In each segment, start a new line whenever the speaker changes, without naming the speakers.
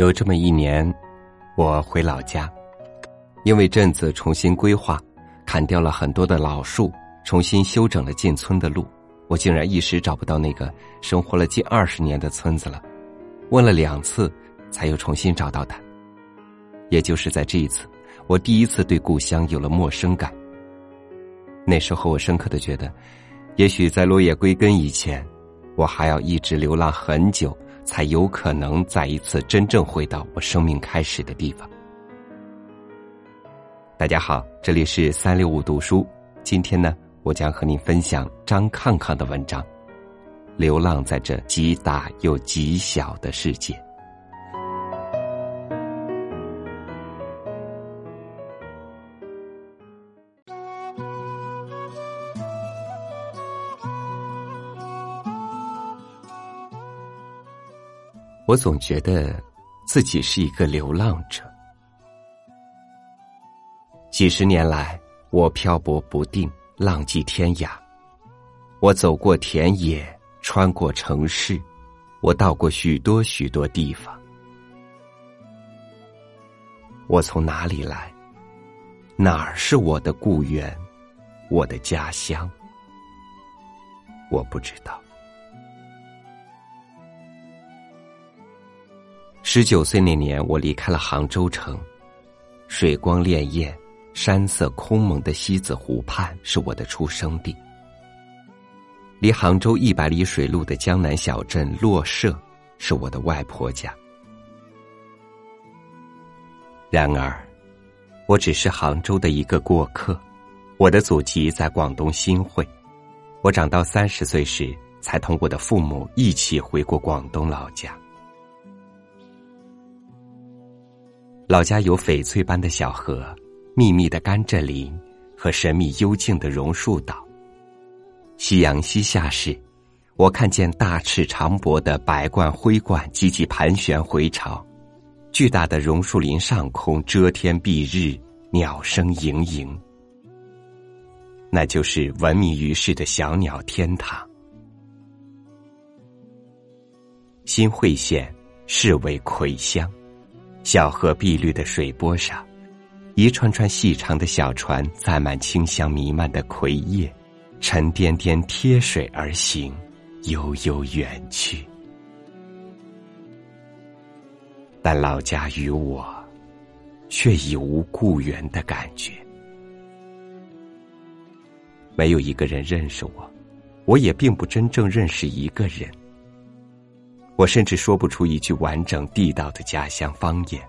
有这么一年，我回老家，因为镇子重新规划，砍掉了很多的老树，重新修整了进村的路，我竟然一时找不到那个生活了近二十年的村子了。问了两次，才又重新找到它。也就是在这一次，我第一次对故乡有了陌生感。那时候，我深刻的觉得，也许在落叶归根以前，我还要一直流浪很久。才有可能再一次真正回到我生命开始的地方。大家好，这里是三六五读书。今天呢，我将和您分享张抗抗的文章《流浪在这极大又极小的世界》。我总觉得自己是一个流浪者。几十年来，我漂泊不定，浪迹天涯。我走过田野，穿过城市，我到过许多许多地方。我从哪里来？哪儿是我的故园？我的家乡？我不知道。十九岁那年，我离开了杭州城，水光潋滟、山色空蒙的西子湖畔是我的出生地。离杭州一百里水路的江南小镇洛社是我的外婆家。然而，我只是杭州的一个过客，我的祖籍在广东新会。我长到三十岁时，才同我的父母一起回过广东老家。老家有翡翠般的小河，密密的甘蔗林和神秘幽静的榕树岛。夕阳西下时，我看见大翅长脖的白冠灰鹳急急盘旋回巢，巨大的榕树林上空遮天蔽日，鸟声盈盈。那就是闻名于世的小鸟天堂。新会县是为葵乡。小河碧绿的水波上，一串串细长的小船载满清香弥漫的葵叶，沉甸甸贴水而行，悠悠远去。但老家与我，却已无故园的感觉。没有一个人认识我，我也并不真正认识一个人。我甚至说不出一句完整地道的家乡方言。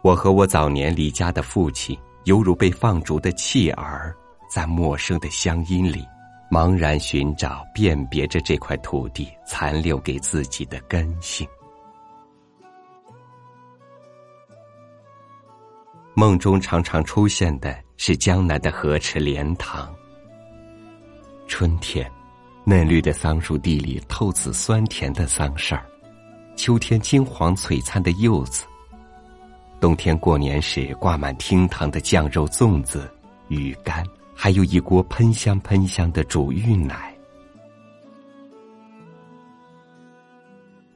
我和我早年离家的父亲，犹如被放逐的弃儿，在陌生的乡音里，茫然寻找、辨别着这块土地残留给自己的根性。梦中常常出现的是江南的河池莲塘。春天。嫩绿的桑树地里透紫酸甜的桑葚儿，秋天金黄璀璨的柚子，冬天过年时挂满厅堂的酱肉粽子、鱼干，还有一锅喷香喷香的煮芋奶。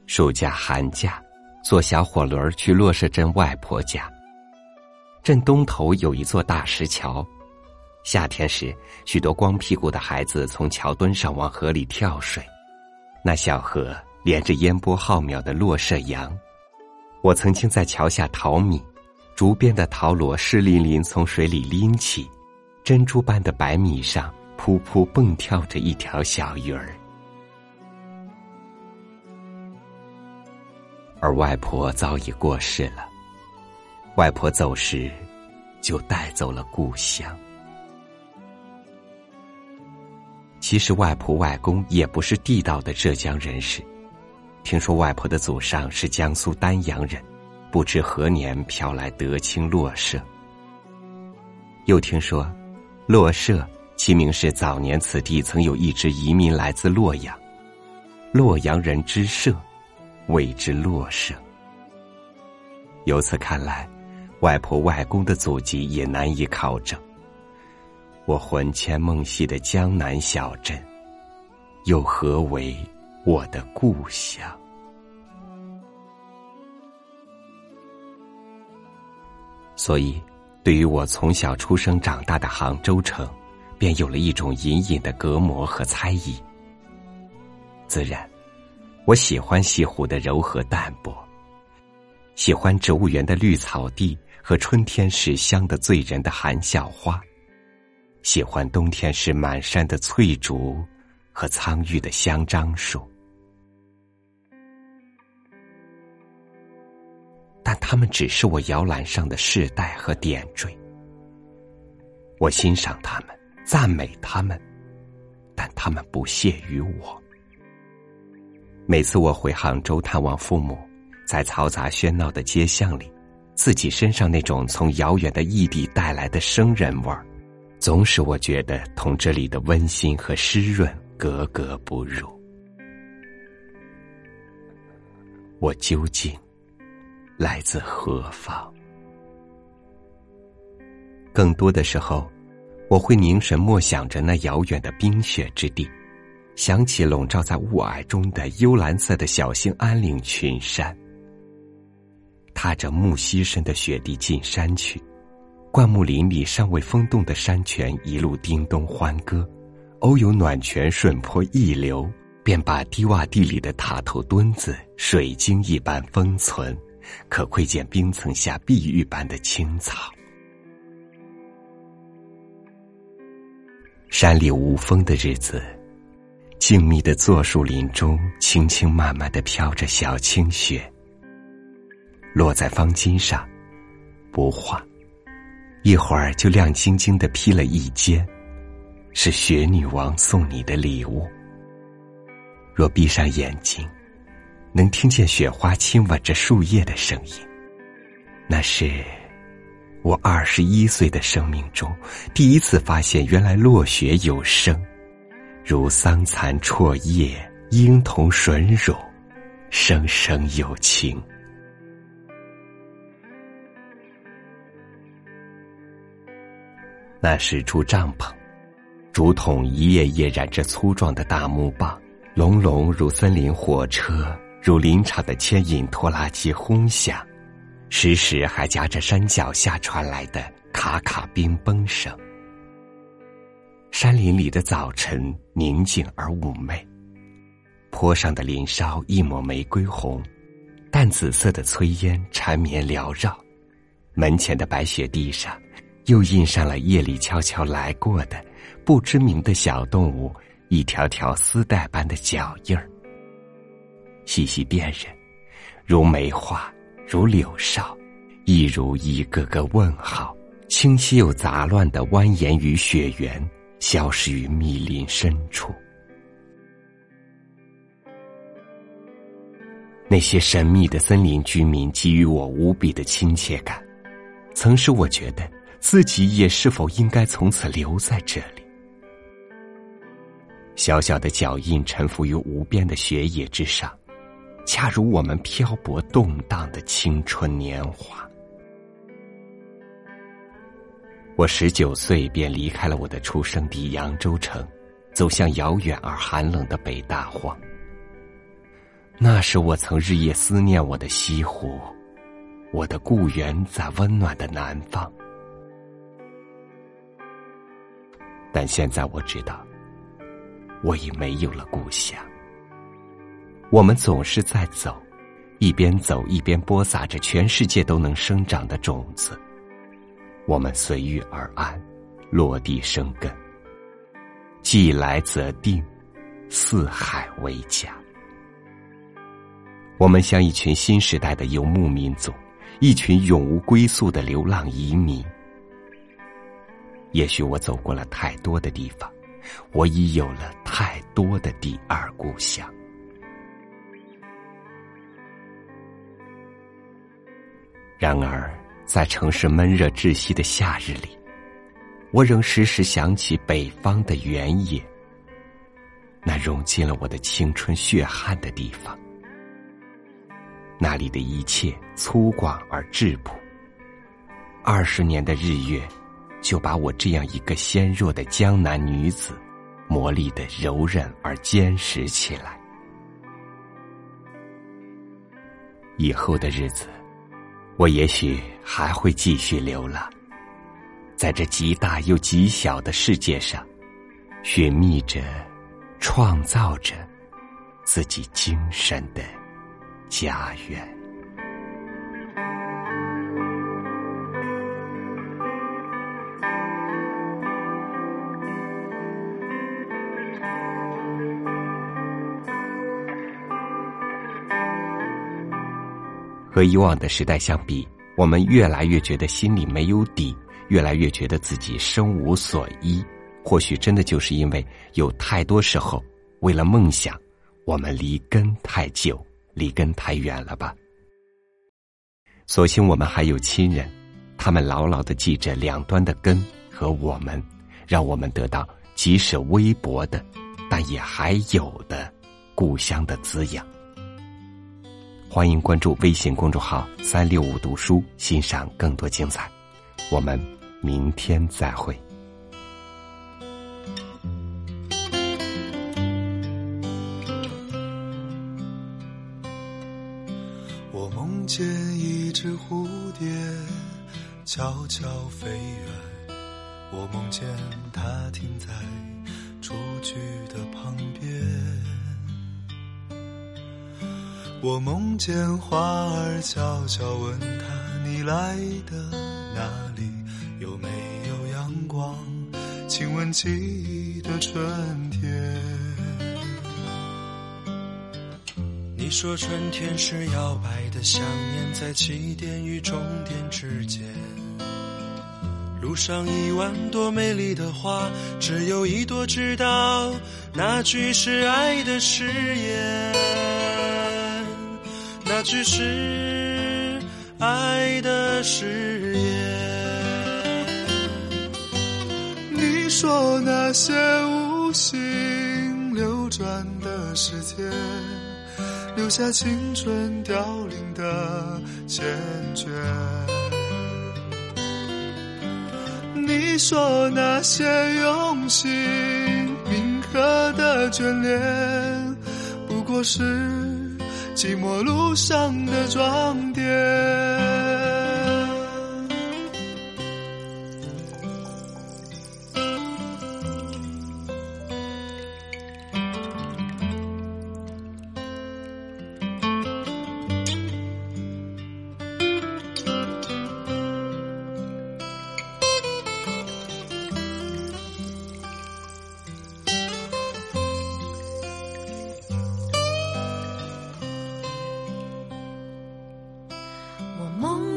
暑假寒假，坐小火轮去洛社镇外婆家。镇东头有一座大石桥。夏天时，许多光屁股的孩子从桥墩上往河里跳水。那小河连着烟波浩渺的落射洋。我曾经在桥下淘米，竹编的陶螺湿淋淋从水里拎起，珍珠般的白米上扑扑蹦跳着一条小鱼儿。而外婆早已过世了，外婆走时，就带走了故乡。其实外婆外公也不是地道的浙江人士，听说外婆的祖上是江苏丹阳人，不知何年飘来德清洛社。又听说，洛社其名是早年此地曾有一支移民来自洛阳，洛阳人之社，谓之洛社。由此看来，外婆外公的祖籍也难以考证。我魂牵梦系的江南小镇，又何为我的故乡？所以，对于我从小出生长大的杭州城，便有了一种隐隐的隔膜和猜疑。自然，我喜欢西湖的柔和淡泊，喜欢植物园的绿草地和春天时香的醉人的含笑花，喜欢冬天时满山的翠竹和苍郁的香樟树。但他们只是我摇篮上的饰带和点缀。我欣赏他们，赞美他们，但他们不屑于我。每次我回杭州探望父母，在嘈杂喧闹的街巷里，自己身上那种从遥远的异地带来的生人味儿，总使我觉得同这里的温馨和湿润格格不入。我究竟？来自何方？更多的时候，我会凝神默想着那遥远的冰雪之地，想起笼罩在雾霭中的幽蓝色的小兴安岭群山，踏着木樨深的雪地进山去，灌木林里尚未风动的山泉一路叮咚欢歌，偶有暖泉顺坡溢流，便把低洼地里的塔头墩子水晶一般封存。可窥见冰层下碧玉般的青草。山里无风的日子，静谧的座树林中，轻轻慢慢的飘着小青雪，落在方巾上，不化，一会儿就亮晶晶的披了一肩，是雪女王送你的礼物。若闭上眼睛。能听见雪花亲吻着树叶的声音，那是我二十一岁的生命中第一次发现，原来落雪有声，如桑蚕啜叶，婴童吮乳，声声有情。那是住帐篷，竹筒一页页染着粗壮的大木棒，隆隆如森林火车。如林场的牵引拖拉机轰响，时时还夹着山脚下传来的卡卡冰崩声。山林里的早晨宁静而妩媚，坡上的林梢一抹玫瑰红，淡紫色的炊烟缠绵缭绕，门前的白雪地上又印上了夜里悄悄来过的不知名的小动物一条条丝带般的脚印儿。细细辨认，如梅花，如柳梢，亦如一个个问号，清晰又杂乱的蜿蜒于雪原，消失于密林深处。那些神秘的森林居民给予我无比的亲切感，曾使我觉得自己也是否应该从此留在这里。小小的脚印沉浮于无边的雪野之上。恰如我们漂泊动荡的青春年华。我十九岁便离开了我的出生地扬州城，走向遥远而寒冷的北大荒。那时我曾日夜思念我的西湖，我的故园在温暖的南方。但现在我知道，我已没有了故乡。我们总是在走，一边走一边播撒着全世界都能生长的种子。我们随遇而安，落地生根。既来则定，四海为家。我们像一群新时代的游牧民族，一群永无归宿的流浪移民。也许我走过了太多的地方，我已有了太多的第二故乡。然而，在城市闷热窒息的夏日里，我仍时时想起北方的原野，那融进了我的青春血汗的地方。那里的一切粗犷而质朴。二十年的日月，就把我这样一个纤弱的江南女子，磨砺的柔韧而坚实起来。以后的日子。我也许还会继续流浪，在这极大又极小的世界上，寻觅着、创造着自己精神的家园。和以往的时代相比，我们越来越觉得心里没有底，越来越觉得自己生无所依。或许真的就是因为有太多时候，为了梦想，我们离根太久，离根太远了吧？所幸我们还有亲人，他们牢牢的记着两端的根和我们，让我们得到即使微薄的，但也还有的故乡的滋养。欢迎关注微信公众号“三六五读书”，欣赏更多精彩。我们明天再会。
我梦见一只蝴蝶悄悄飞远，我梦见它停在雏菊的旁我梦见花儿悄悄问他：“你来的哪里？有没有阳光？亲吻记忆的春天。”你说春天是摇摆的想念，在起点与终点之间。路上一万朵美丽的花，只有一朵知道那句是爱的誓言。那句是爱的誓言。你说那些无心流转的时间，留下青春凋零的缱绻。你说那些用心铭刻的眷恋，不过是。寂寞路上的装点。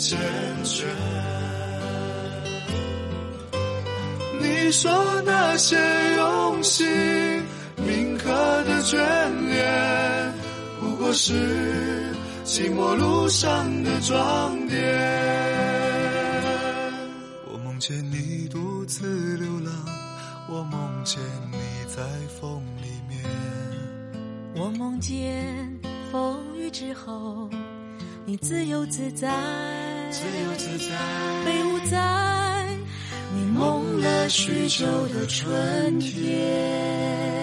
缱绻。你说那些用心铭刻的眷恋，不过是寂寞路上的装点。我梦见你独自流浪，我梦见你在风里面，
我梦见。风雨之后，你自由自在。
自由自在，
飞舞在你梦了许久的春天。